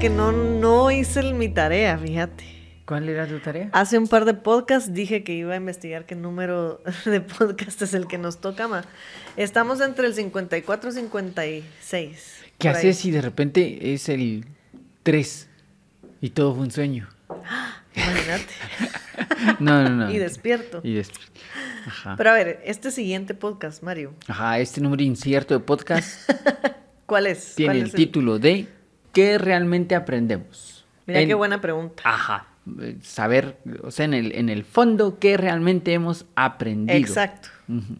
que no, no hice mi tarea, fíjate. ¿Cuál era tu tarea? Hace un par de podcasts dije que iba a investigar qué número de podcast es el que nos toca más. Estamos entre el 54 y 56. ¿Qué haces si de repente es el 3 y todo fue un sueño? Imagínate. No, no, no. y despierto. Y des- Ajá. Pero a ver, este siguiente podcast, Mario, Ajá, este número incierto de podcast ¿cuál es? tiene ¿Cuál el es título de ¿Qué realmente aprendemos? Mira En- qué buena pregunta. Ajá. Saber, o sea, en el, en el fondo, qué realmente hemos aprendido. Exacto. Ujú.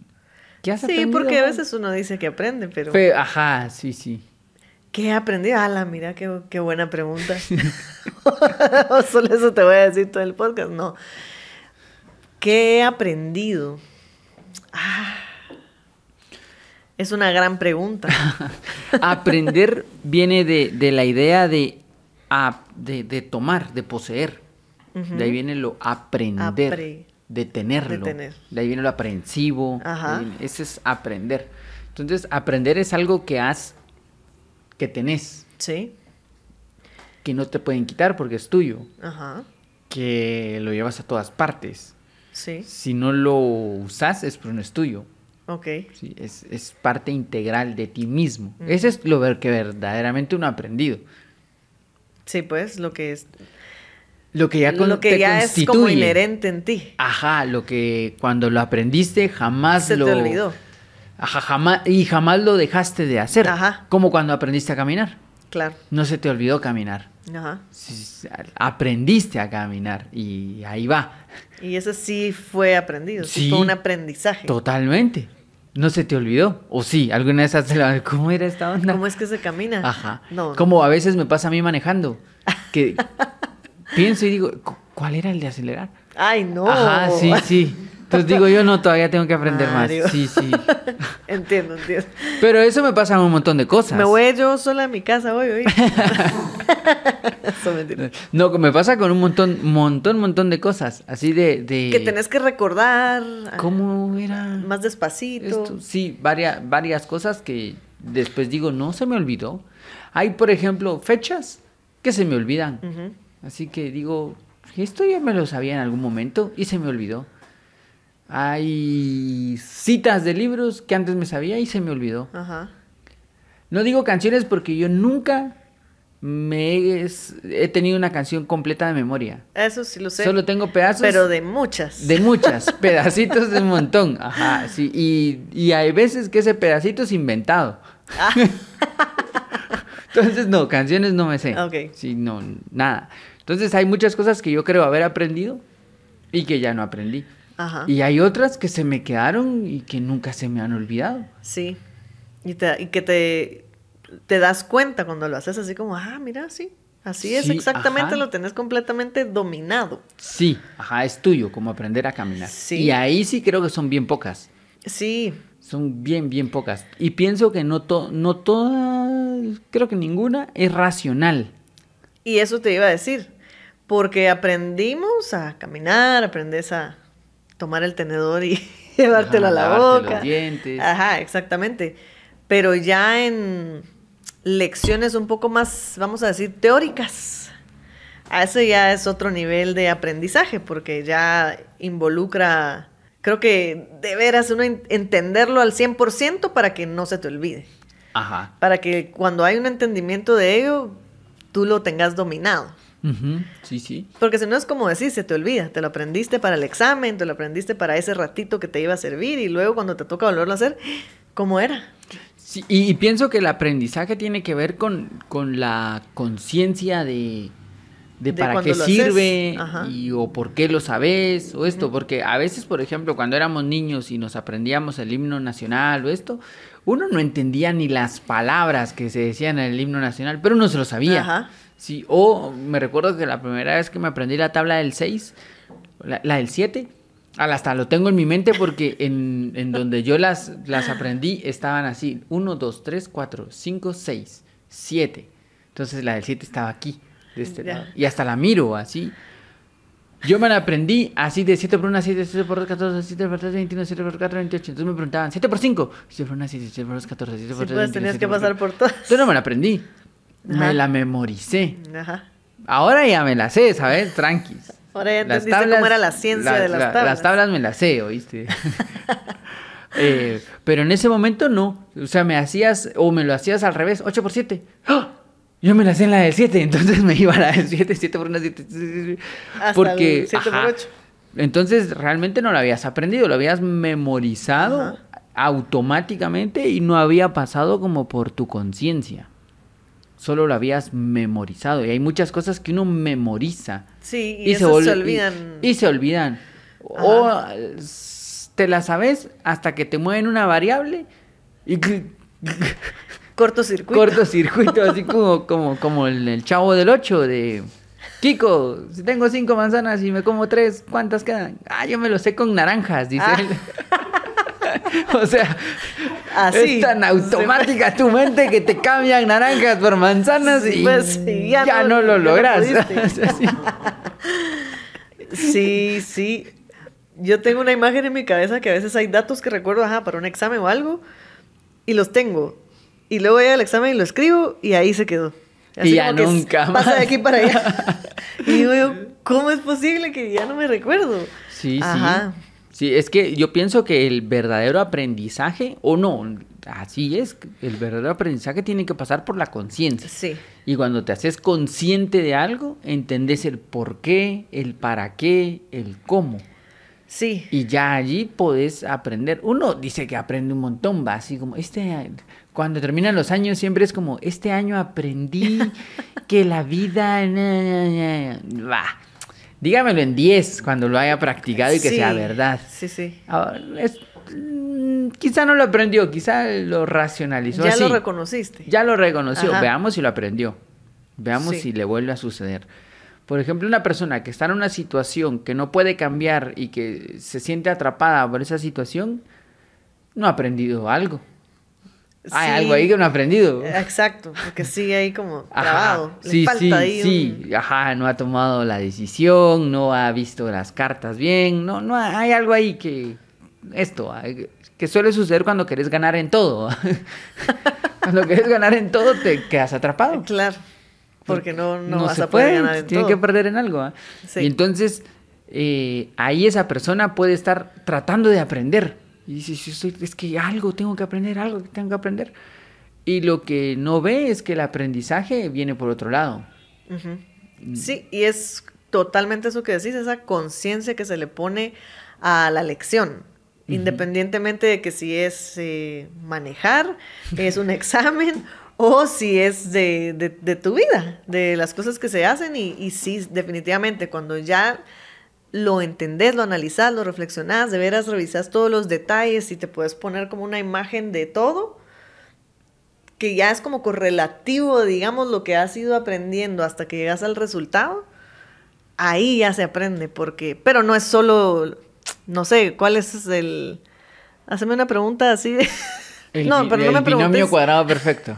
¿Qué has Sí, aprendido? porque a veces uno dice que aprende, pero Fe- Ajá, sí, sí. ¿qué he aprendido? Ala, mira qué, qué buena pregunta. Solo eso te voy a decir todo el podcast. No. ¿Qué he aprendido? Ah, es una gran pregunta. Aprender viene de, de la idea de, ap- de, de tomar, de poseer. De ahí viene lo aprender, Apre- de tenerlo. de tener. De ahí viene lo aprensivo. Viene- Ese es aprender. Entonces, aprender es algo que has, que tenés, Sí. que no te pueden quitar porque es tuyo, Ajá. que lo llevas a todas partes. Sí. Si no lo usas, es porque no es tuyo. Ok. Sí, es, es parte integral de ti mismo. Ese es lo que verdaderamente uno ha aprendido. Sí, pues lo que es, Lo que ya, con- lo que te ya es como inherente en ti. Ajá, lo que cuando lo aprendiste jamás Se lo... te olvidó. Ajá, jamás, y jamás lo dejaste de hacer. Ajá. Como cuando aprendiste a caminar. Claro. No se te olvidó caminar. Ajá. Aprendiste a caminar y ahí va. Y eso sí fue aprendido. Sí, Sí. fue un aprendizaje. Totalmente. No se te olvidó. O sí, alguna vez has ¿Cómo era esta onda? ¿Cómo es que se camina? Ajá. No. Como a veces me pasa a mí manejando. Que pienso y digo, "¿Cu- ¿cuál era el de acelerar? Ay, no. Ajá, sí, sí. Entonces digo yo, no, todavía tengo que aprender Mario. más. Sí, sí. entiendo, entiendo. Pero eso me pasa en un montón de cosas. Me voy yo sola a mi casa hoy, hoy. No, me pasa con un montón, montón, montón de cosas. Así de... de... Que tenés que recordar. ¿Cómo era? Más despacito. Esto, sí, varias, varias cosas que después digo, no se me olvidó. Hay, por ejemplo, fechas que se me olvidan. Así que digo, esto ya me lo sabía en algún momento y se me olvidó. Hay citas de libros que antes me sabía y se me olvidó. Ajá. No digo canciones porque yo nunca me he, he tenido una canción completa de memoria. Eso sí lo sé. Solo tengo pedazos. Pero de muchas. De muchas, pedacitos de un montón. Ajá, sí. Y, y hay veces que ese pedacito es inventado. Ah. Entonces, no, canciones no me sé. Ok. Sí, no, nada. Entonces, hay muchas cosas que yo creo haber aprendido y que ya no aprendí. Ajá. Y hay otras que se me quedaron y que nunca se me han olvidado. Sí. Y, te, y que te, te das cuenta cuando lo haces así como, ah, mira, sí. Así es, exactamente, ajá. lo tenés completamente dominado. Sí, ajá, es tuyo, como aprender a caminar. Sí. Y ahí sí creo que son bien pocas. Sí, Son bien, bien pocas. Y pienso que no, to- no todas, creo que ninguna es racional. y eso te iba a decir. Porque aprendimos a caminar, aprendes a tomar el tenedor y llevártelo Ajá, a la boca. los dientes. Ajá, exactamente. Pero ya en lecciones un poco más, vamos a decir, teóricas. A eso ya es otro nivel de aprendizaje, porque ya involucra, creo que de veras uno en- entenderlo al 100% para que no se te olvide. Ajá. Para que cuando hay un entendimiento de ello, tú lo tengas dominado. Sí, sí. Porque si no es como decir, se te olvida, te lo aprendiste para el examen, te lo aprendiste para ese ratito que te iba a servir y luego cuando te toca volverlo a hacer, ¿cómo era? Sí, y, y pienso que el aprendizaje tiene que ver con, con la conciencia de, de, De para qué sirve y o por qué lo sabes o esto. Porque a veces, por ejemplo, cuando éramos niños y nos aprendíamos el himno nacional o esto, uno no entendía ni las palabras que se decían en el himno nacional, pero uno se lo sabía. Ajá. Sí, o me recuerdo que la primera vez que me aprendí la tabla del 6, la, la del 7, al- hasta lo tengo en mi mente porque en, en donde yo las, las aprendí estaban así, 1, 2, 3, 4, 5, 6, 7. Entonces la del 7 estaba aquí, de este lado. Y hasta la miro así. Yo me la aprendí así de 7 por 1, 7, 7 por 2, 14, 7 por 3, 21, 7 por 4, 28. Entonces me preguntaban, 7 por 5, 7 por 1, 7, 7 por 2, 14, 7 por Sí, 3, pues 21, tenías 7 que pasar 4. por todas. Yo no me la aprendí. Me la memoricé. Ajá. Ahora ya me la sé, ¿sabes? Tranquis. Ahora ya Las entendiste cómo era la ciencia la- de las la- tablas. Las tablas me las sé, ¿oíste? Eh, pero en ese momento no. O sea, me hacías, o me lo hacías al revés, 8 por 7. ¡Ah! Yo me la sé en la del 7, entonces me iba a la del 7, 7 por 1, 7. Hasta Porque. el 7 por ajá. 8. Entonces realmente no lo habías aprendido, lo habías memorizado Ajá. automáticamente y no había pasado como por tu conciencia. Solo lo habías memorizado. Y hay muchas cosas que uno memoriza. Sí, y, se, olvidan. Y, se olvidan. O te la sabes hasta que te mueven una variable y Cortocircuito. cortocircuito, así como, como, como el, el chavo del 8 de Kiko, si tengo cinco manzanas y me como tres, ¿cuántas quedan? Ah, yo me lo sé con naranjas, dice Ah. él. o sea, Así. es tan automática tu mente que te cambian naranjas por manzanas Sí, y pues, ya, ya no, no- lo no logras. Sí, sí. Yo tengo una imagen en mi cabeza que a veces hay datos que recuerdo, ajá, para un examen o algo, y los tengo. Y luego llega el examen y lo escribo y ahí se quedó. Y ya nunca Pasa de más. aquí para allá. y digo yo, ¿cómo es posible que ya no me recuerdo? Sí, Ajá. sí. Sí, es que yo pienso que el verdadero aprendizaje, o no, así es, el verdadero aprendizaje tiene que pasar por la conciencia. Sí. Y cuando te haces consciente de algo, entendés el por qué, el para qué, el cómo. Sí. Y ya allí podés aprender. Uno dice que aprende un montón, va así como, este, cuando terminan los años siempre es como, este año aprendí que la vida, na, na, na". va. Dígamelo en 10 cuando lo haya practicado y que Sí. sea verdad. Sí, sí. Ahora, es- mm, quizá no lo aprendió, quizá lo racionalizó. Ya lo reconociste. Ya lo reconoció. Ajá. Veamos si lo aprendió. Veamos Sí. si le vuelve a suceder. Por ejemplo, una persona que está en una situación que no puede cambiar y que se siente atrapada por esa situación, no ha aprendido algo. Hay Sí. algo ahí que no ha aprendido. Exacto, porque sigue ahí como Ajá. trabado. Le Sí, falta sí, ahí sí. un- Ajá, no ha tomado la decisión, no ha visto las cartas bien, no, no ha- hay algo ahí que esto, que suele suceder cuando querés ganar en todo. cuando querés ganar en todo te quedas atrapado. Claro. Porque no, no, vas se a poder puede, ganar en tiene todo. que perder en algo. ¿ah? Sí. Y entonces eh, ahí esa persona puede estar tratando de aprender. Y dice, "Sí, estoy- es que algo tengo que aprender, algo que tengo que aprender. Y lo que no ve es que el aprendizaje viene por otro lado. Mm. Sí, y es totalmente eso que decís, esa conciencia que se le pone a la lección. Independientemente de que si es eh, manejar, es un examen, o si es de, de- de tu vida, de las cosas que se hacen. Y, y sí, definitivamente, cuando ya lo entendés, lo analizás, lo reflexionás, de veras revisás todos los detalles y te puedes poner como una imagen de todo, que ya es como correlativo, digamos, lo que has ido aprendiendo hasta que llegas al resultado, ahí ya se aprende, porque, pero no es solo, no sé, ¿cuál es el... Haceme una pregunta así de... El, no, pero no me binomio preguntes. cuadrado perfecto.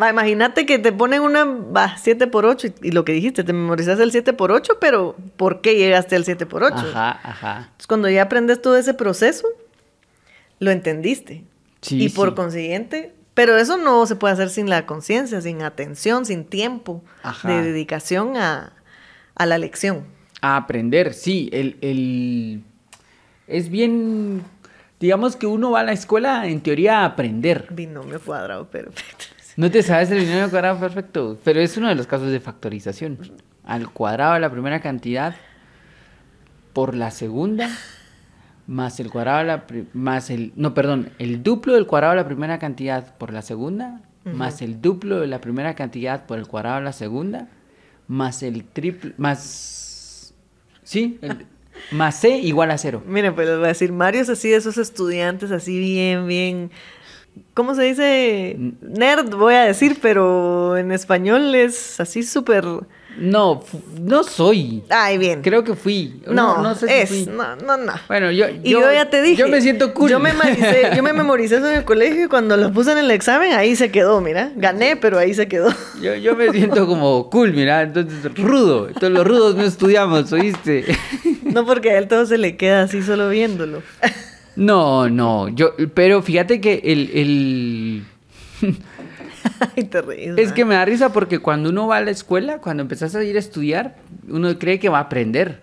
Va, imagínate que te ponen una, va, 7 por 8 y, y lo que dijiste, te memorizas el 7 por 8, pero ¿por qué llegaste al 7 por 8? Ajá, ajá. Entonces, cuando ya aprendes todo ese proceso, lo entendiste. Sí, y por sí. consiguiente, pero eso no se puede hacer sin la conciencia, sin atención, sin tiempo Ajá. de dedicación a, a la lección. A aprender, sí. El, el- Es bien... Digamos que uno va a la escuela en teoría a aprender. Binomio cuadrado, perfecto. No te sabes el binomio cuadrado perfecto, pero es uno de los casos de factorización. Al cuadrado de la primera cantidad por la segunda más el cuadrado de la más el no, perdón, el duplo del cuadrado de la primera cantidad por la segunda más el duplo de la primera cantidad por el cuadrado de la segunda más el triple más sí, el- más c igual a cero. Miren, pues les voy a decir, Mario es así de esos estudiantes, así bien, bien. ¿Cómo se dice? Nerd, voy a decir, pero en español es así súper. No, no soy. Ay, bien. Creo que fui. no, no sé si es. fui. No, no, no. Bueno, yo, Y yo, ya te dije. Yo me siento cool. Yo me, memoricé, yo me memoricé eso en el colegio y cuando lo puse en el examen, ahí se quedó, mira. Gané, pero ahí se quedó. Yo, yo me siento como cool, mira. Entonces, rudo. Entonces, los rudos no estudiamos, ¿oíste? No porque a él todo se le queda así solo viéndolo. No, no. Yo, pero fíjate que el. el... y te ríes, Es que me da risa porque cuando uno va a la escuela, cuando empezás a ir a estudiar, uno cree que va a aprender.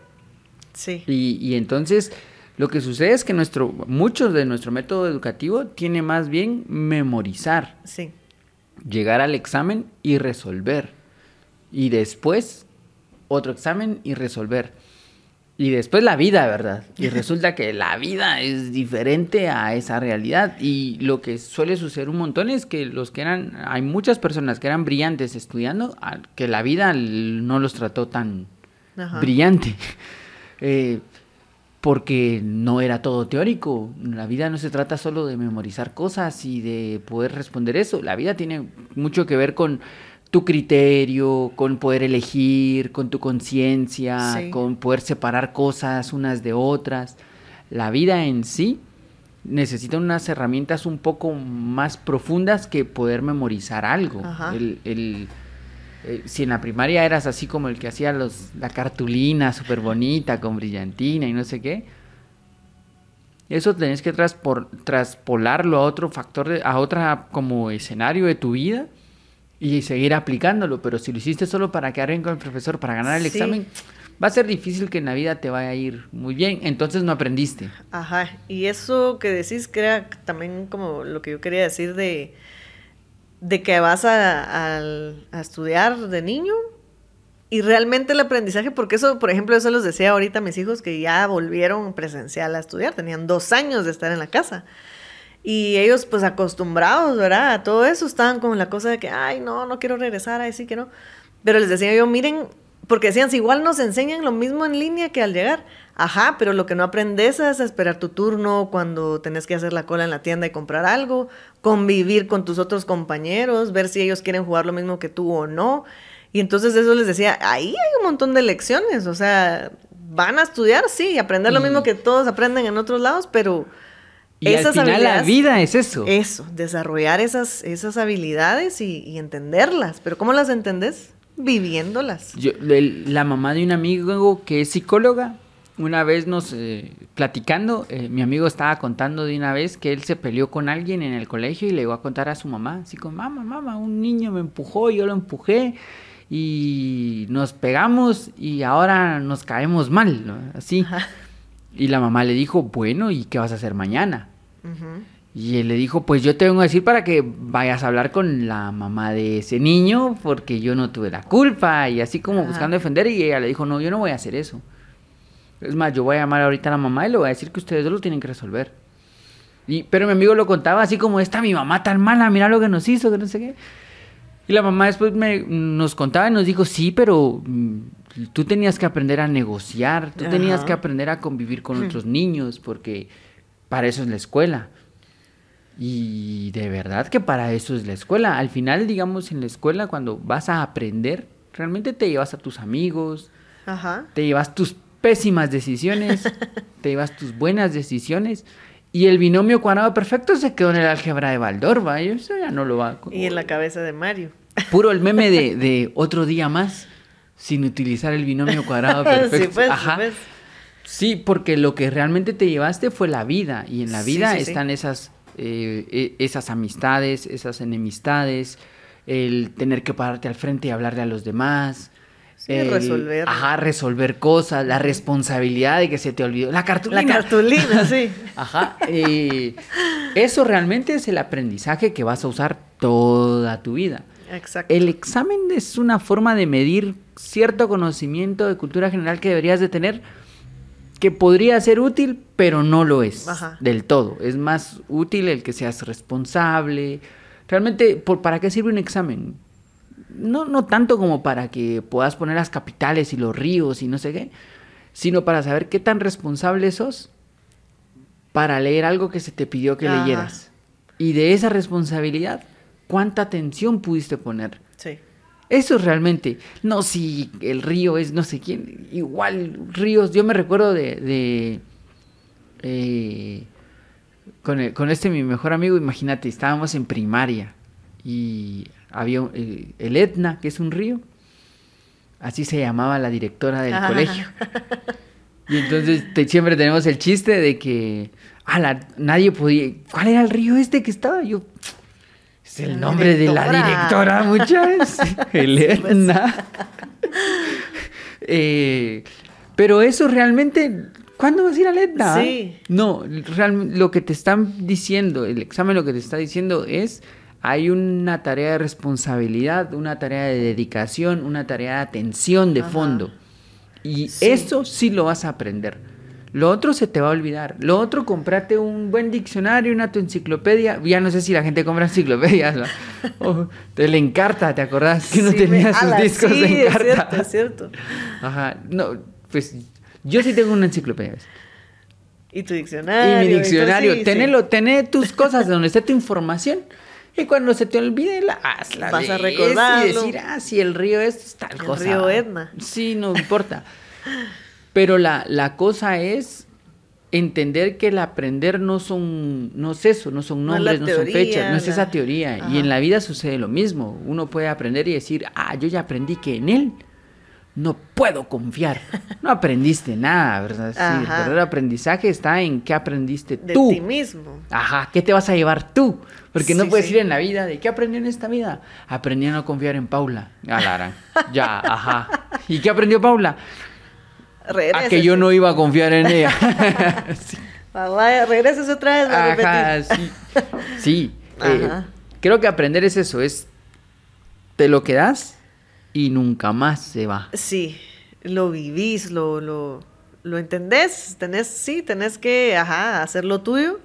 Sí. Y, y entonces lo que sucede es que nuestro, muchos de nuestro método educativo tiene más bien memorizar, Sí. llegar al examen y resolver. Y después otro examen y resolver. Y después la vida, ¿verdad? Y resulta que la vida es diferente a esa realidad. Y lo que suele suceder un montón es que los que eran, hay muchas personas que eran brillantes estudiando, que la vida no los trató tan Ajá. brillante. Eh, porque no era todo teórico. La vida no se trata solo de memorizar cosas y de poder responder eso. La vida tiene mucho que ver con tu criterio, con poder elegir, con tu conciencia, Sí. con poder separar cosas unas de otras. La vida en sí necesita unas herramientas un poco más profundas que poder memorizar algo. El, el- eh, si en la primaria eras así como el que hacía los, la cartulina súper bonita con brillantina y no sé qué, eso tenés que traspor- traspolarlo a otro factor, de- a otra como escenario de tu vida y seguir aplicándolo. Pero si lo hiciste solo para quedar bien con el profesor, para ganar el Sí. examen, va a ser difícil que en la vida te vaya a ir muy bien. Entonces no aprendiste. Ajá, y eso que decís crea también como lo que yo quería decir de, de que vas a, a estudiar de niño y realmente el aprendizaje, porque eso, por ejemplo, eso los decía ahorita a mis hijos que ya volvieron presencial a estudiar, tenían dos años de estar en la casa. Y ellos, pues acostumbrados, ¿verdad? A todo eso, estaban con la cosa de que, ay, no, no quiero regresar, ay, sí que no. Pero les decía yo, miren, porque decían, si igual nos enseñan lo mismo en línea que al llegar. Ajá, pero lo que no aprendes es a esperar tu turno cuando tenés que hacer la cola en la tienda y comprar algo, convivir con tus otros compañeros, ver si ellos quieren jugar lo mismo que tú o no. Y entonces eso les decía, ahí hay un montón de lecciones, o sea, van a estudiar, sí, aprender lo mismo que todos aprenden en otros lados, pero Y al final la vida es eso. eso, desarrollar esas, esas habilidades y, y entenderlas. Pero ¿cómo las entendés? Viviéndolas. Yo- el- la mamá de un amigo que es psicóloga, una vez nos eh, platicando, eh, mi amigo estaba contando de una vez que él se peleó con alguien en el colegio y le iba a contar a su mamá, así como, mamá, mamá, un niño me empujó, yo lo empujé y nos pegamos y ahora nos caemos mal, ¿no? así. Ajá. Y la mamá le dijo, bueno, ¿y qué vas a hacer mañana? Y él le dijo, pues yo te vengo a decir para que vayas a hablar con la mamá de ese niño, porque yo no tuve la culpa, y así como Ajá. buscando defender, y ella le dijo, no, yo no voy a hacer eso. Es más, yo voy a llamar ahorita a la mamá y le voy a decir que ustedes dos lo tienen que resolver. Y, pero mi amigo lo contaba así como, está mi mamá tan mala, mira lo que nos hizo, que no sé qué. Y la mamá después me, nos contaba y nos dijo, sí, pero mm, tú tenías que aprender a negociar, tú tenías que aprender a convivir con otros niños, porque para eso es la escuela. Y de verdad que para eso es la escuela. Al final, digamos, en la escuela, cuando vas a aprender, realmente te llevas a tus amigos, Ajá. te llevas tus pésimas decisiones, te llevas tus buenas decisiones. Y el binomio cuadrado perfecto se quedó en el álgebra de Baldor, y eso ya no lo va a... Y en la cabeza de Mario. Puro el meme de, de otro día más sin utilizar el binomio cuadrado perfecto. Sí, pues, sí, Ajá. pues. Sí, porque lo que realmente te llevaste fue la vida y en la vida sí, sí. están esas eh, e- esas amistades, esas enemistades, el tener que pararte al frente y hablarle a los demás. El- resolver. Ajá, resolver cosas, la responsabilidad de que se te olvidó. La cartulina. La cartulina, sí. Ajá. eh, eso realmente es el aprendizaje que vas a usar toda tu vida. Exacto. El examen es una forma de medir cierto conocimiento de cultura general que deberías de tener que podría ser útil, pero no lo es Ajá. del todo. Es más útil el que seas responsable. Realmente, ¿por, ¿para qué sirve un examen? No, no tanto como para que puedas poner las capitales y los ríos y no sé qué, sino para saber qué tan responsable sos para leer algo que se te pidió que Ajá. leyeras. Y de esa responsabilidad, ¿cuánta atención pudiste poner? Eso es realmente, no si el río es no sé quién, igual ríos, yo me recuerdo de, de eh, con, el- con este mi mejor amigo, imagínate, estábamos en primaria y había un- eh, el Etna, que es un río, así se llamaba la directora del Ajá. colegio. Y entonces te- siempre tenemos el chiste de que, ala, nadie podía, ¿cuál era el río este que estaba? Yo, Es el nombre de la directora, muchachos. Elena. Eh, pero eso realmente, ¿cuándo vas a ir a Elena? Sí. No, realmente lo que te están diciendo, el examen lo que te está diciendo es, hay una tarea de responsabilidad, una tarea de dedicación, una tarea de atención de Ajá. fondo. Y Sí. eso sí lo vas a aprender. Lo otro se te va a olvidar. Lo otro, comprate un buen diccionario, una tu enciclopedia. Ya no sé si la gente compra enciclopedias. ¿no? Te le encarta, ¿te acordás que uno Sí, tenía sus ala, discos sí, de Es encarta? cierto, es cierto. Ajá. No, pues yo sí tengo una enciclopedia. ¿ves? Y tu Y diccionario. mi diccionario. sí. Tenelo, tené tus cosas donde esté tu información. Y cuando se te olvide, la hazla. Vas a lees recordarlo. Y decir, ah, si el río es tal El cosa. río Etna. Sí, no importa. Pero la, la cosa es entender que el aprender no son, no es eso, no son No es la nombres, no son teoría, fechas, no es la- esa teoría. Ajá. Y en la vida sucede lo mismo. Uno puede aprender y decir, ah, yo ya aprendí que en él no puedo confiar. No aprendiste nada, ¿verdad? Sí, el verdadero aprendizaje está en qué aprendiste De tú. ti mismo. Ajá, ¿qué te vas a llevar tú? Porque no puedes sí. ir en la vida de ¿qué aprendí en esta vida? Aprendí a no confiar en Paula. A la gran. Ya, ajá. ¿Y qué aprendió Paula? A que yo no iba a confiar en ella. Sí. Vaya, regrésese otra vez a Ajá, sí. Sí. eh, Ajá. creo que aprender es eso, es te lo quedas y nunca más se va. Sí, lo vivís, lo, lo, lo entendés, tenés, sí, tenés que, ajá, hacer lo tuyo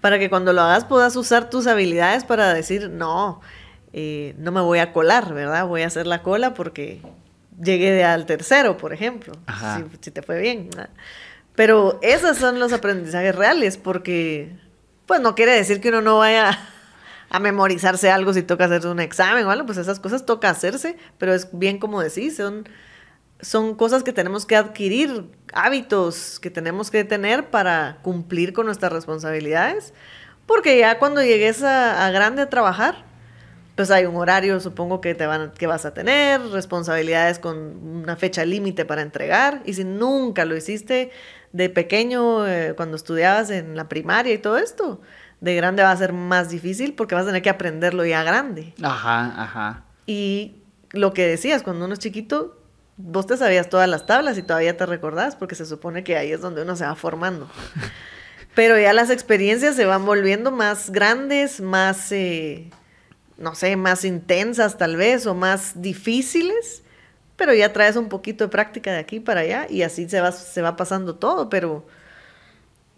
para que cuando lo hagas puedas usar tus habilidades para decir, no, eh, no me voy a colar, ¿verdad? Voy a hacer la cola porque llegué de- al tercero, por ejemplo, si, si te fue bien. Pero esos son los aprendizajes reales porque, pues no quiere decir que uno no vaya a memorizarse algo si toca hacerse un examen o algo, pues esas cosas toca hacerse, pero es bien como decís, son, son cosas que tenemos que adquirir, hábitos que tenemos que tener para cumplir con nuestras responsabilidades, porque ya cuando llegues a, a grande a trabajar, pues hay un horario, supongo que te van, que vas a tener, responsabilidades con una fecha límite para entregar, y si nunca lo hiciste de pequeño, eh, cuando estudiabas en la primaria y todo esto, de grande va a ser más difícil porque vas a tener que aprenderlo ya grande. Ajá, ajá. Y lo que decías, cuando uno es chiquito, vos te sabías todas las tablas y todavía te recordás, porque se supone que ahí es donde uno se va formando. Pero ya las experiencias se van volviendo más grandes, más, eh, no sé, más intensas tal vez, o más difíciles, pero ya traes un poquito de práctica de aquí para allá y así se va, se va pasando todo, pero,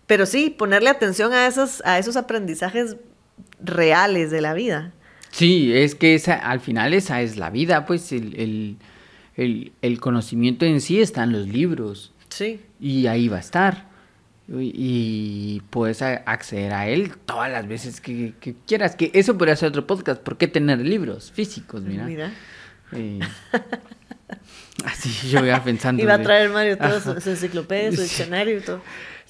pero sí, ponerle atención a esos, a esos aprendizajes reales de la vida. Sí, es que esa, al final esa es la vida, pues el, el, el- el conocimiento en sí está en los libros Sí. y ahí va a estar. Y, puedes acceder a él todas las veces que, que quieras. Que eso podría ser otro podcast. ¿Por qué tener libros físicos? Mira. Mira. Eh, así yo iba pensando. Iba a traer Mario todo Ajá. su, su enciclopedia, su Sí. diccionario y todo.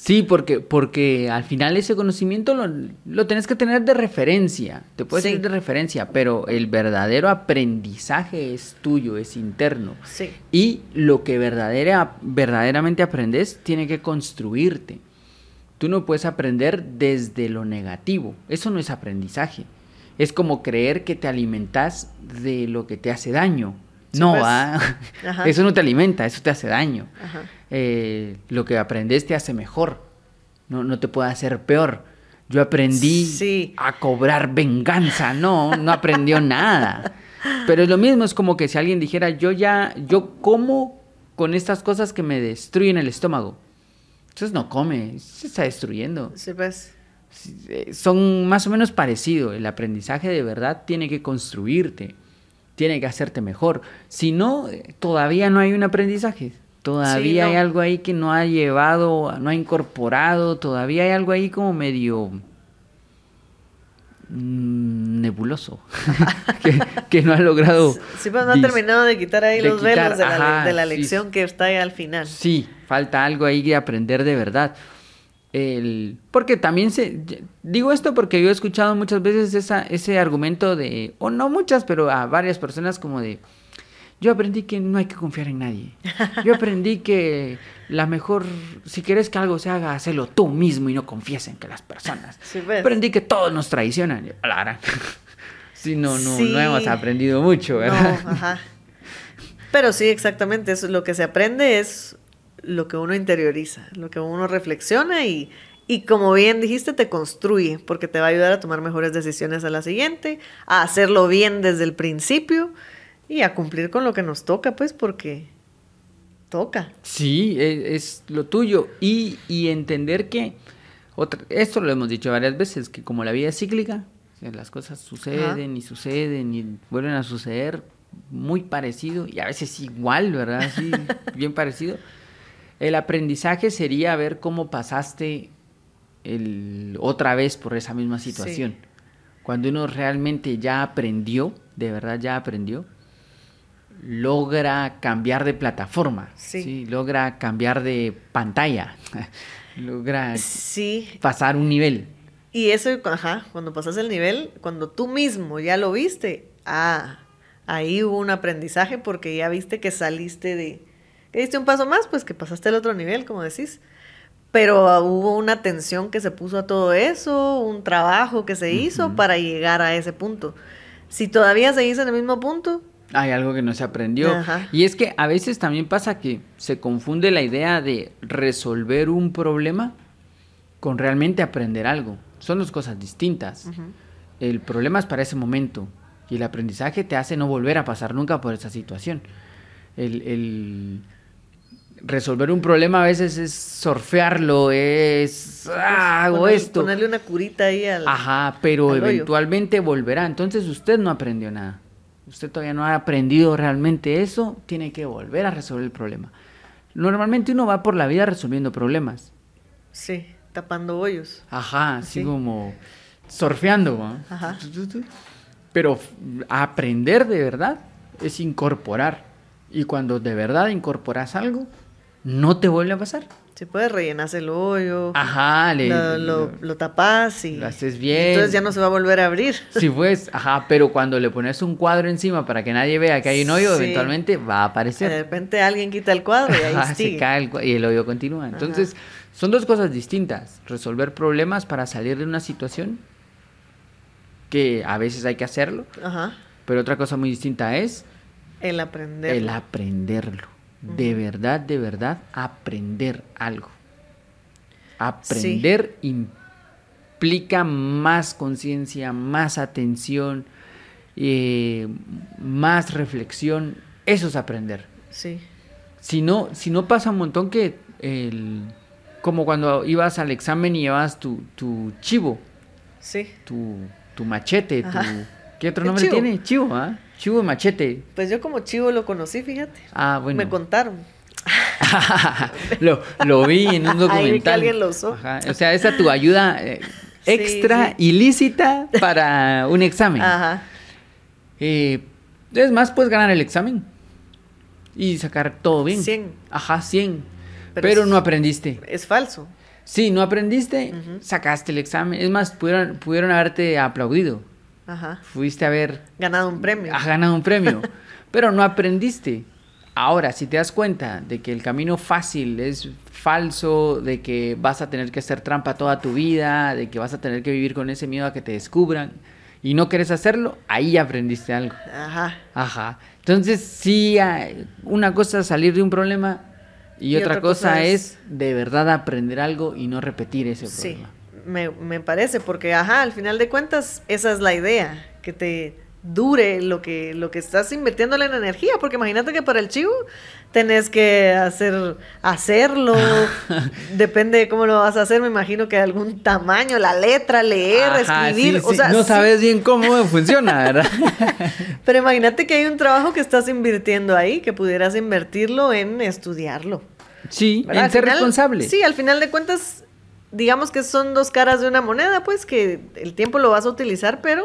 Sí, porque, porque al final ese conocimiento lo, lo tenés que tener de referencia, te puedes Sí. tener de referencia, pero el verdadero aprendizaje es tuyo, es interno. Sí. Y lo que verdadera, verdaderamente aprendes tiene que construirte. Tú no puedes aprender desde lo negativo, eso no es aprendizaje. Es como creer que te alimentas de lo que te hace daño. No. ¿ah? Eso no te alimenta, eso te hace daño eh, lo que aprendes te hace mejor, no, no te puede hacer peor. Yo aprendí Sí. a cobrar venganza, no, no aprendió nada. Pero es lo mismo, es como que si alguien dijera, yo ya, yo como con estas cosas que me destruyen el estómago. Entonces no come, se está destruyendo. Sí, pues. Eh, Son más o menos parecidos. El aprendizaje de verdad tiene que construirte, tiene que hacerte mejor. Si no, todavía no hay un aprendizaje. Todavía Sí, hay algo ahí que no ha llevado, no ha incorporado, todavía hay algo ahí como medio mm, nebuloso, que, que no ha logrado. Sí, pues no ha terminado de quitar ahí de los quitar, velos de la, ajá, de la sí, lección que está ahí al final. Sí, falta algo ahí de aprender de verdad. El, porque también se... Digo esto porque yo he escuchado muchas veces esa, ese argumento de... O no muchas, pero a varias personas como de... Yo aprendí que no hay que confiar en nadie. Yo aprendí que la mejor... Si quieres que algo se haga, hazlo tú mismo y no confíes en que las personas. Sí, pues. Aprendí que todos nos traicionan. La gran. Sí, no, no, Sí. no hemos aprendido mucho, ¿verdad? No, ajá. Pero sí, exactamente, eso, lo que se aprende es lo que uno interioriza, lo que uno reflexiona y, y como bien dijiste, te construye, porque te va a ayudar a tomar mejores decisiones a la siguiente, a hacerlo bien desde el principio y a cumplir con lo que nos toca, pues, porque toca. Sí, e- es, lo tuyo. Y, y entender que, otra, esto lo hemos dicho varias veces, que como la vida es cíclica, las cosas suceden y suceden y vuelven a suceder muy parecido y a veces igual, ¿verdad? Sí, bien parecido. El aprendizaje sería ver cómo pasaste el, otra vez por esa misma Sí. situación. Cuando uno realmente ya aprendió, de verdad ya aprendió, logra cambiar de plataforma, Sí. ¿sí? logra cambiar de pantalla, logra Sí, pasar un nivel. Y eso, ajá, cuando pasas el nivel, cuando tú mismo ya lo viste, ah, ahí hubo un aprendizaje porque ya viste que saliste de, que diste un paso más, pues que pasaste al otro nivel, como decís. Pero hubo una atención que se puso a todo eso, un trabajo que se hizo Ujú. para llegar a ese punto. Si todavía seguís en el mismo punto, Hay algo que no se aprendió. Ajá. Y es que a veces también pasa que se confunde la idea de resolver un problema con realmente aprender algo. Son dos cosas distintas. ujú, El problema es para ese momento y el aprendizaje te hace no volver a pasar nunca por esa situación. El, el resolver un problema a veces es surfearlo, es ah, hago esto. ponerle una curita ahí al... Ajá, pero al hoyo. eventualmente volverá. Entonces usted no aprendió nada. Usted todavía no ha aprendido realmente eso, tiene que volver a resolver el problema. Normalmente uno va por la vida resolviendo problemas. Sí, tapando hoyos. Ajá, así Sí. como surfeando. ¿va? Ajá. Pero aprender de verdad es incorporar. Y cuando de verdad incorporas algo, no te vuelve a pasar. Si puedes rellenarse el hoyo, Ajá, le, lo, lo, lo tapas y lo haces bien. entonces ya no se va a volver a abrir. Sí, pues, ajá, pero cuando le pones un cuadro encima para que nadie vea que hay un hoyo, Sí. eventualmente va a De aparecer. repente alguien quita el cuadro y ahí Ajá, se sigue. cae el y el hoyo continúa. Entonces, son dos cosas distintas. Resolver problemas para salir de una situación, que a veces hay que hacerlo, Ajá. pero otra cosa muy distinta es El aprender. el aprenderlo. De verdad, de verdad, aprender algo. Aprender implica más conciencia, más atención, eh, más reflexión. Eso es aprender. Sí. Si no, si no pasa un montón que el, como cuando ibas al examen y llevabas tu, tu chivo, Sí. tu, tu machete, tu. ¿Qué otro nombre chivo. tiene? Chivo, ¿ah? Chivo y machete. Pues yo como chivo lo conocí, fíjate. Ah, bueno. Me contaron. lo, lo vi en un Ahí vi que documental. alguien lo usó. Ajá, O sea, esa tu ayuda eh, extra sí. ilícita para un examen. Ajá. Eh, es más, puedes ganar el examen y sacar todo bien. 100. Ajá, 100. Pero Pero, es- no aprendiste. Es falso. Sí, no aprendiste, sacaste el examen. Es más, pudieron, pudieron haberte aplaudido. Ajá. Fuiste a ver Ganado un premio. has ganado un premio, pero no aprendiste. Ahora, si te das cuenta de que el camino fácil es falso, de que vas a tener que hacer trampa toda tu vida, de que vas a tener que vivir con ese miedo a que te descubran y no quieres hacerlo, ahí aprendiste algo. Ajá. Ajá. Entonces, sí, una cosa es salir de un problema y, otra, cosa, es... de verdad aprender algo y no repetir ese Sí. Me, me parece, porque ajá, al final de cuentas, esa es la idea, que te dure lo que, lo que estás invirtiéndole en energía, porque imagínate que para el chivo tenés que hacer, hacerlo, depende de cómo lo vas a hacer, me imagino que algún tamaño, la letra, leer, Ajá, escribir, sí, o sí, sea, no sí, sabes bien cómo funciona, ¿verdad? pero imagínate que hay un trabajo que estás invirtiendo ahí, que pudieras invertirlo en estudiarlo. sí, ¿verdad? en Al ser final- responsable. Sí, al final de cuentas, digamos que son dos caras de una moneda, pues que el tiempo lo vas a utilizar, pero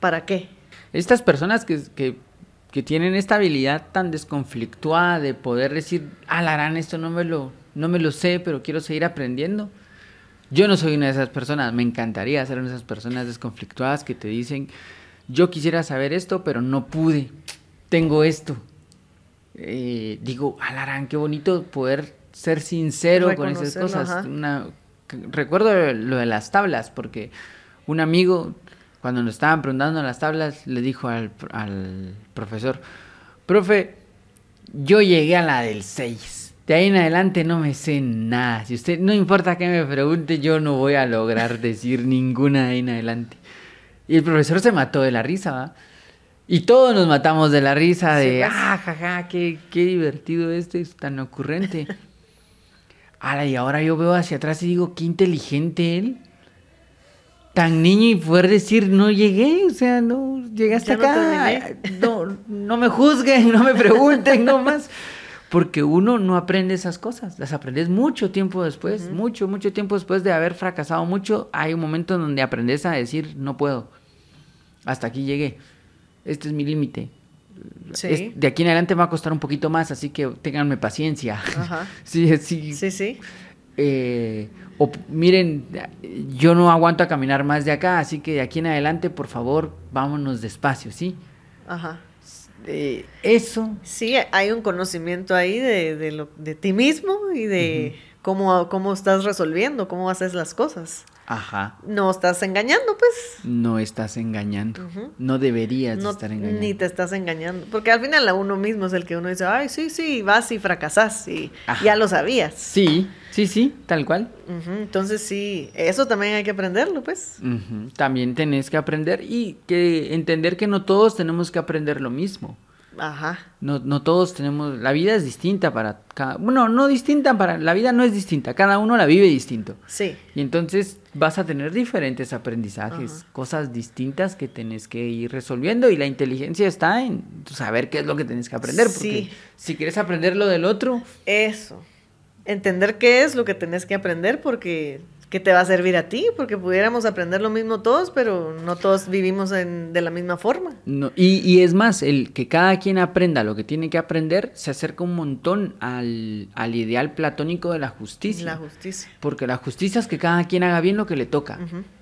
¿para qué? Estas personas que, que, que tienen esta habilidad tan desconflictuada de poder decir, ah, Larán, esto no me, lo, no me lo sé, pero quiero seguir aprendiendo. Yo no soy una de esas personas, me encantaría ser una de esas personas desconflictuadas que te dicen, yo quisiera saber esto, pero no pude, tengo esto. Eh, digo, Alarán, qué bonito poder ser sincero con esas cosas. Una- recuerdo lo de las tablas, porque un amigo cuando nos estaban preguntando las tablas, le dijo al, al profesor, profe, yo llegué a la del 6. De ahí en adelante no me sé nada. Si usted no importa que me pregunte, yo no voy a lograr decir ninguna de ahí en adelante. Y el profesor se mató de la risa, ¿va? Y todos nos matamos de la risa de, pues. ah, jaja, qué, qué divertido este, es tan ocurrente. Ala, y ahora yo veo hacia atrás y digo, qué inteligente él. Tan niño y poder decir, no llegué, o sea, no llegué hasta no acá. No, no me juzguen, no me pregunten, no más. Porque uno no aprende esas cosas, las aprendes mucho tiempo después, mucho, mucho tiempo después de haber fracasado mucho. Hay un momento en donde aprendes a decir, no puedo, hasta aquí llegué, este es mi límite. Sí. Es- de aquí en adelante va a costar un poquito más, así que ténganme paciencia. Ajá. sí, sí. Sí, sí. Eh, o miren, yo no aguanto a caminar más de acá, así que de aquí en adelante, por favor, vámonos despacio, ¿sí? Ajá. Eh, eso, Sí, hay un conocimiento ahí de, de, lo, de ti mismo y de cómo, cómo estás resolviendo, cómo haces las cosas. Ajá, No estás engañando, pues. no estás engañando. No deberías de No, estar engañando. ni te estás engañando. Porque al final a uno mismo es el que uno dice, ay, sí, sí, vas y fracasas y Ajá. ya lo sabías. Sí, sí, sí, tal cual. Entonces sí, eso también hay que aprenderlo, pues. También tenés que aprender y que entender que no todos tenemos que aprender lo mismo. Ajá. No, no todos tenemos, la vida es distinta para cada, bueno, no distinta para, la vida no es distinta, cada uno la vive distinto. Sí. Y entonces vas a tener diferentes aprendizajes, Ajá. cosas distintas que tenés que ir resolviendo y la inteligencia está en saber qué es lo que tenés que aprender, porque Sí. si quieres aprender lo del otro, Eso. Entender qué es lo que tenés que aprender porque que te va a servir a ti, porque pudiéramos aprender lo mismo todos, pero no todos vivimos en- de la misma forma. no, y, y es más, el que cada quien aprenda lo que tiene que aprender se acerca un montón al, al ideal platónico de la justicia. La justicia. Porque la justicia es que cada quien haga bien lo que le toca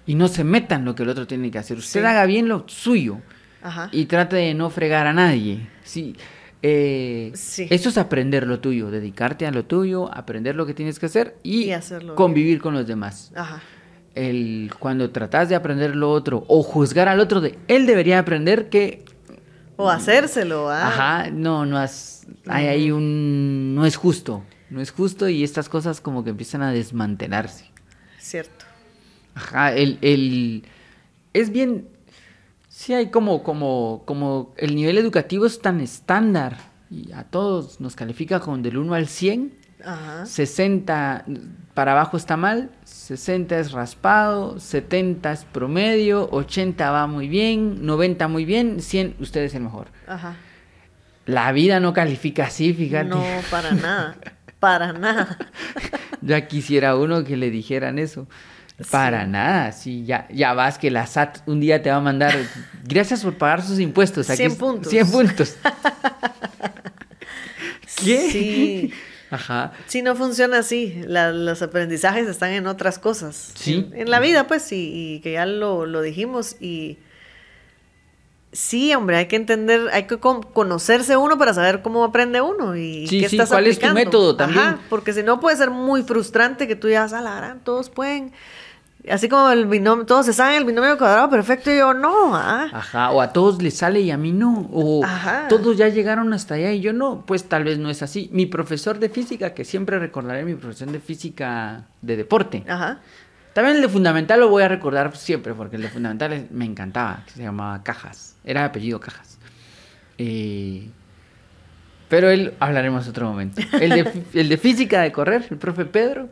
y no se meta en lo que el otro tiene que hacer. Usted Sí. haga bien lo suyo. Ajá. y trate de no fregar a nadie. Sí. Eh, Sí. Eso es aprender lo tuyo, dedicarte a lo tuyo, aprender lo que tienes que hacer y, Y hacerlo convivir con los demás. Ajá. El, cuando tratas de aprender lo otro o juzgar al otro de él debería aprender que O hacérselo, ¿ah? ajá, no, no has, hay ahí un no es justo, no es justo y estas cosas como que empiezan a desmantelarse. Cierto. Ajá, el, el es bien sí hay como como como el nivel educativo es tan estándar y a todos nos califica con del 1 al 100, Ajá. 60 para abajo está mal, 60 es raspado, 70 es promedio, 80 va muy bien, 90 muy bien, 100 usted es el mejor. Ajá. La vida no califica así, fíjate. No, para nada. Para nada. Ya quisiera uno que le dijeran eso. Para Sí. nada, sí, ya, ya vas que la SAT un día te va a mandar, gracias por pagar sus impuestos. 100 es- puntos. 100 puntos. ¿Qué? Sí. Ajá. Sí, no funciona así. La- los aprendizajes están en otras cosas. Sí. En, en la vida, pues, y, y que ya lo, lo dijimos. Y sí, hombre, hay que entender, hay que con- conocerse uno para saber cómo aprende uno y Sí, qué sí, estás cuál es tu método también. Ajá, porque si no puede ser muy frustrante que tú digas, a la gran, todos pueden. Así como el binomio, todos se saben el binomio cuadrado perfecto y yo no, ¿ah? Ajá, o a todos les sale y a mí no, o Ajá. todos ya llegaron hasta allá y yo no, pues tal vez no es así. Mi profesor de física, que siempre recordaré mi profesor de física de deporte, Ajá. También el de fundamental lo voy a recordar siempre, porque el de fundamental me encantaba, que se llamaba Cajas. Era de apellido Cajas. Eh, pero él hablaremos otro momento. El de, fí- el de física de correr, el profe Pedro.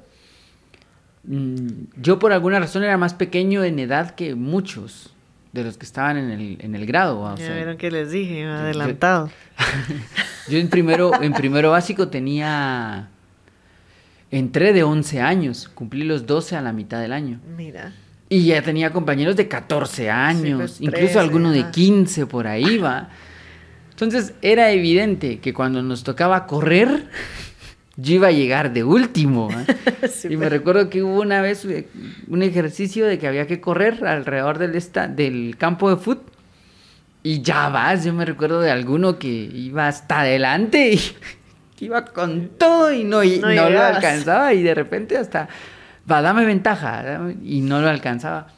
mm, Yo por alguna razón era más pequeño en edad que muchos de los que estaban en el, en el grado. o Ya vieron que les dije, adelantado. yo en primero, en primero básico tenía... Entré de 11 años, cumplí los 12 a la mitad del año. Mira. Y ya tenía compañeros de 14 años, pues, incluso 13, alguno de ajá. 15 por ahí va. Entonces era evidente que cuando nos tocaba correr, yo iba a llegar de último. Sí, y me pues. recuerdo que hubo una vez eh, un ejercicio de que había que correr alrededor del, esta, del campo de fútbol. Y ya vas, yo me recuerdo de alguno que iba hasta adelante y iba con todo y no, y No no, lo alcanzaba y de repente hasta, va, dame ventaja y no lo alcanzaba.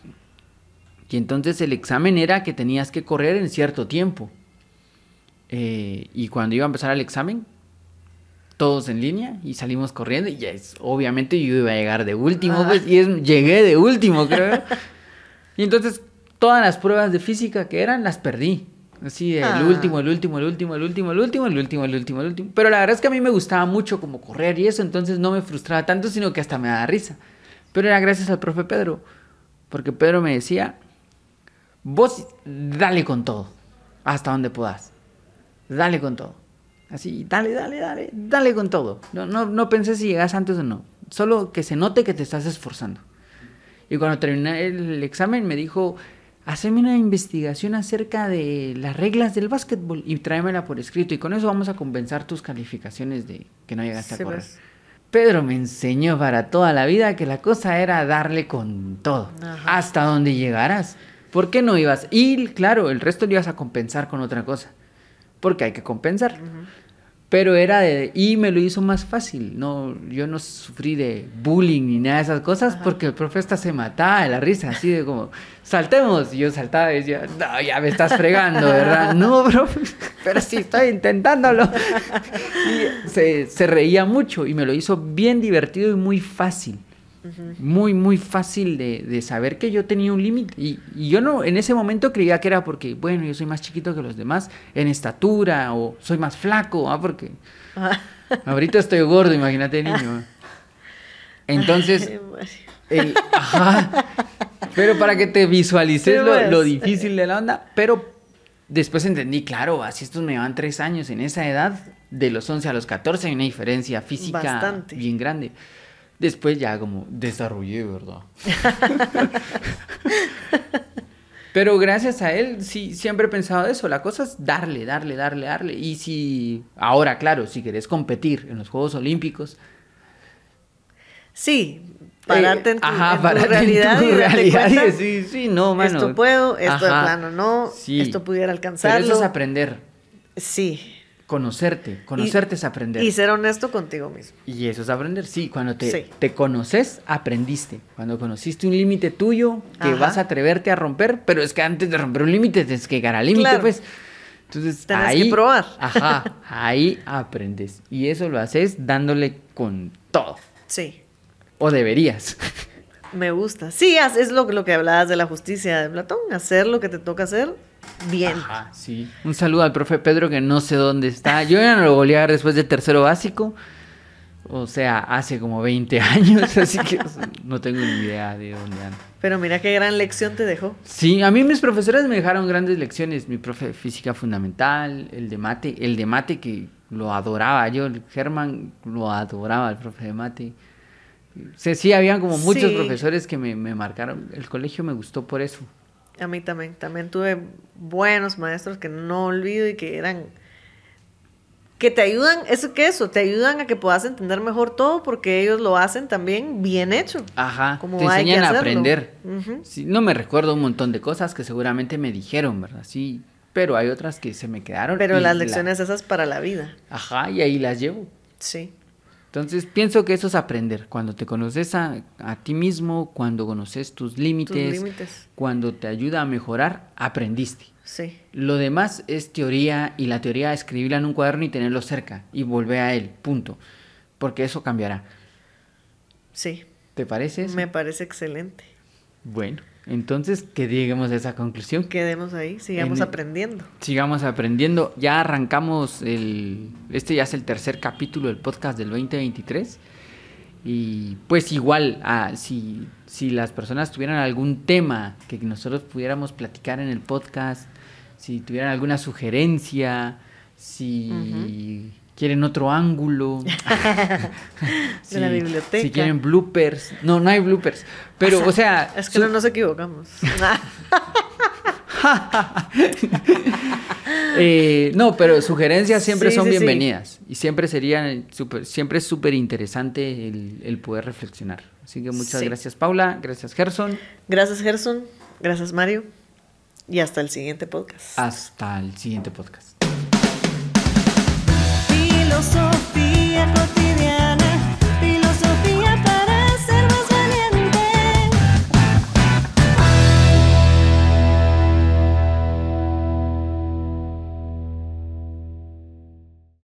Y entonces el examen era que tenías que correr en cierto tiempo. Eh, y cuando iba a empezar el examen, todos en línea y salimos corriendo y es, obviamente yo iba a llegar de último, Ah. pues, y es, llegué de último, creo. y entonces todas las pruebas de física que eran las perdí. Así, el Ah. último, el último, el último, el último, el último, el último, el último, el último. Pero la verdad es que a mí me gustaba mucho como correr y eso, entonces no me frustraba tanto, sino que hasta me daba risa. Pero era gracias al profe Pedro, porque Pedro me decía, vos dale con todo, hasta donde puedas. Dale con todo. Así, dale, dale, dale, dale con todo. No, no, no pensé si llegas antes o no. Solo que se note que te estás esforzando. Y cuando terminé el examen me dijo, haceme una investigación acerca de las reglas del básquetbol y tráemela por escrito. Y con eso vamos a compensar tus calificaciones de que no llegaste a correr. Pedro me enseñó para toda la vida que la cosa era darle con todo, Ajá. hasta donde llegaras. ¿Por qué no ibas? Y claro, el resto lo ibas a compensar con otra cosa, porque hay que compensar. Pero era de... Y me lo hizo más fácil. No, yo no sufrí de bullying ni nada de esas cosas porque el profe hasta se mataba de la risa, así de como, saltemos. Y yo saltaba y decía, no, ya me estás fregando, ¿verdad? no, profe, pero sí estoy intentándolo. y se, se reía mucho y me lo hizo bien divertido y muy fácil. Muy, muy fácil de, de saber que yo tenía un límite. Y, y yo no, en ese momento creía que era porque, bueno, yo soy más chiquito que los demás en estatura o soy más flaco, ¿ah? porque Ah. ahorita estoy gordo, imagínate, niño. Entonces, el- ajá. Pero para que te visualices lo, pues. lo difícil de la onda. Pero después entendí, claro, así estos me van tres años en esa edad, de los 11 a los 14 hay una diferencia física Bastante. bien grande. Después ya como desarrollé, ¿verdad? Pero gracias a él, sí, siempre he pensado eso. La cosa es darle, darle, darle, darle. Y si, ahora, claro, si querés competir en los Juegos Olímpicos, Sí, pararte en tu, Eh, ajá, en tu pararte en realidad tu y darte realidad y decir, sí, no, mano. Esto puedo, esto de Ajá, plano no, sí. esto pudiera Pero alcanzarlo. eso es aprender, Sí. Conocerte. Conocerte es aprender. Y ser honesto contigo mismo. Y eso es aprender, sí. Cuando te, Sí. te conoces, aprendiste. Cuando conociste un límite tuyo que Ajá. vas a atreverte a romper, pero es que antes de romper un límite tienes que llegar al límite, Claro. pues. Entonces, Tenés ahí, que probar. Ajá, ahí aprendes. Y eso lo haces dándole con todo. Sí. O deberías. Me gusta. Sí, es lo, lo que hablabas de la justicia de Platón, hacer lo que te toca hacer bien. Ajá, sí. Un saludo al profe Pedro que no sé dónde está. Yo ya no lo volví a ver después de tercero básico. O sea, hace como 20 años, así que o sea, no tengo ni idea de dónde anda. Pero mira qué gran lección te dejó. Sí, a mí mis profesores me dejaron grandes lecciones. Mi profe de física fundamental, el de mate, el de mate que lo adoraba. Yo, el Germán, lo adoraba, el profe de mate. Sí, sí, habían como muchos Sí. profesores que me, me marcaron. El colegio me gustó por eso. A mí también. También tuve buenos maestros que no olvido y que eran. que te ayudan, eso que eso, te ayudan a que puedas entender mejor todo porque ellos lo hacen también bien hecho. Ajá, Como te enseñan a aprender. Sí, no me recuerdo un montón de cosas que seguramente me dijeron, ¿verdad? Sí, pero hay otras que se me quedaron. Pero las la- lecciones esas para la vida. Ajá, y ahí las llevo. Sí. Entonces pienso que eso es aprender. Cuando te conoces a, a ti mismo, cuando conoces tus Tus límites, límites. cuando te ayuda a mejorar, aprendiste. Sí. Lo demás es teoría y la teoría escribirla en un cuaderno y tenerlo cerca y volver a él, punto. Porque eso cambiará. Sí. ¿Te parece? eso? Me parece excelente. Bueno, entonces que lleguemos a esa conclusión. Quedemos ahí, sigamos En- aprendiendo. Sigamos aprendiendo. Ya arrancamos el. Este ya es el tercer capítulo del podcast del 2023. Y pues igual, ah, si, si las personas tuvieran algún tema que nosotros pudiéramos platicar en el podcast, si tuvieran alguna sugerencia, si quieren otro ángulo, De la biblioteca. si quieren bloopers, no, no hay bloopers, pero o sea, Es que su- no nos equivocamos. Eh, no, pero sugerencias siempre Sí, son sí, sí. bienvenidas y siempre serían súper- siempre es súper interesante el, el poder reflexionar. Así que muchas Sí. gracias Paula, gracias Gerson, Gracias, Gerson. Gracias, Mario. Y hasta el siguiente podcast. hasta el siguiente podcast. Filosofía cotidiana.